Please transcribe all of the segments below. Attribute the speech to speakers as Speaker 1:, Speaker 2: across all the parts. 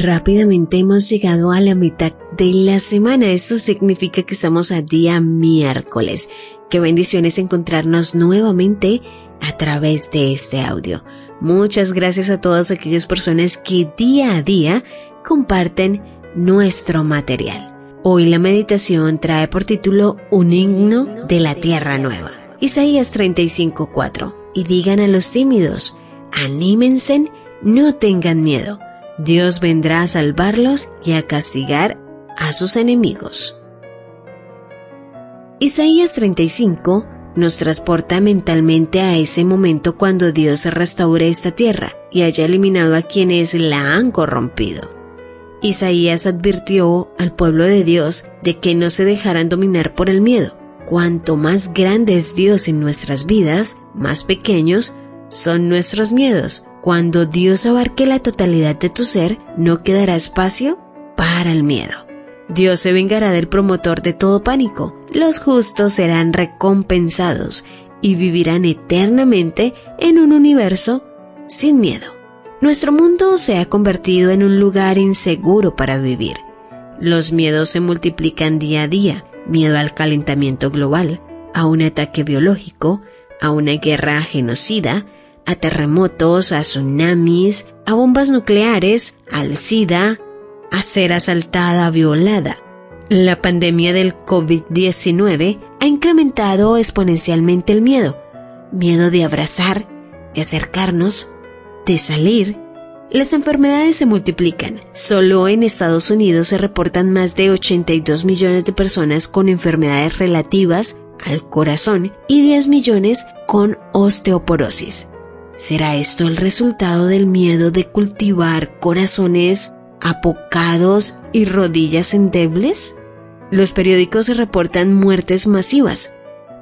Speaker 1: Rápidamente hemos llegado a la mitad de la semana. Esto significa que estamos a día miércoles. Qué bendiciones encontrarnos nuevamente a través de este audio. Muchas gracias a todas aquellas personas que día a día comparten nuestro material. Hoy la meditación trae por título Un himno de la tierra nueva. Isaías 35:4. Y digan a los tímidos, anímense, no tengan miedo Dios vendrá a salvarlos y a castigar a sus enemigos. Isaías 35 nos transporta mentalmente a ese momento cuando Dios restaure esta tierra y haya eliminado a quienes la han corrompido. Isaías advirtió al pueblo de Dios de que no se dejaran dominar por el miedo. Cuanto más grande es Dios en nuestras vidas, más pequeños son nuestros miedos, cuando Dios abarque la totalidad de tu ser, no quedará espacio para el miedo. Dios se vengará del promotor de todo pánico. Los justos serán recompensados y vivirán eternamente en un universo sin miedo. Nuestro mundo se ha convertido en un lugar inseguro para vivir. Los miedos se multiplican día a día. Miedo al calentamiento global, a un ataque biológico, a una guerra genocida, a terremotos, a tsunamis, a bombas nucleares, al SIDA, a ser asaltada, violada. La pandemia del COVID-19 ha incrementado exponencialmente el miedo. Miedo de abrazar, de acercarnos, de salir. Las enfermedades se multiplican. Solo en Estados Unidos se reportan más de 82 millones de personas con enfermedades relativas al corazón y 10 millones con osteoporosis. ¿Será esto el resultado del miedo de cultivar corazones apocados y rodillas endebles? Los periódicos reportan muertes masivas,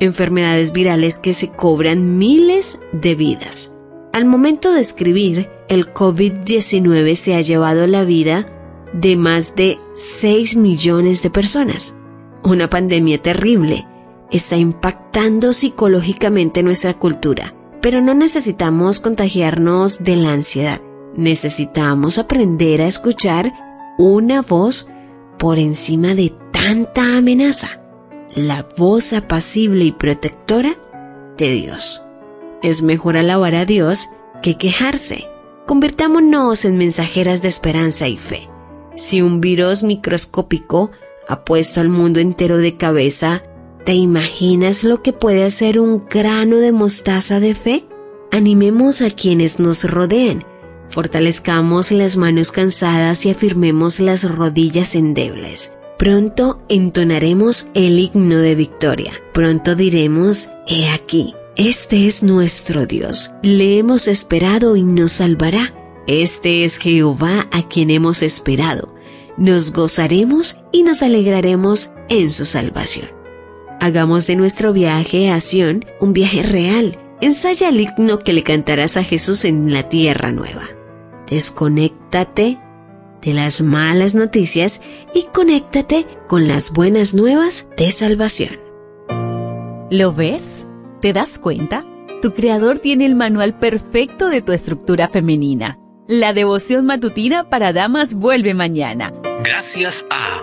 Speaker 1: enfermedades virales que se cobran miles de vidas. Al momento de escribir, el COVID-19 se ha llevado la vida de más de 6 millones de personas. Una pandemia terrible está impactando psicológicamente nuestra cultura pero no necesitamos contagiarnos de la ansiedad. Necesitamos aprender a escuchar una voz por encima de tanta amenaza. La voz apacible y protectora de Dios. Es mejor alabar a Dios que quejarse. Convirtámonos en mensajeras de esperanza y fe. Si un virus microscópico ha puesto al mundo entero de cabeza, ¿Te imaginas lo que puede hacer un grano de mostaza de fe? Animemos a quienes nos rodeen, fortalezcamos las manos cansadas y afirmemos las rodillas endebles. Pronto entonaremos el himno de victoria. Pronto diremos, He aquí, este es nuestro Dios. Le hemos esperado y nos salvará. Este es Jehová a quien hemos esperado. Nos gozaremos y nos alegraremos en su salvación. Hagamos de nuestro viaje a Sion un viaje real. Ensaya el himno que le cantarás a Jesús en la tierra nueva. Desconéctate de las malas noticias y conéctate con las buenas nuevas de salvación.
Speaker 2: ¿Lo ves? ¿Te das cuenta? Tu creador tiene el manual perfecto de tu estructura femenina. La devoción matutina para damas vuelve mañana.
Speaker 3: Gracias a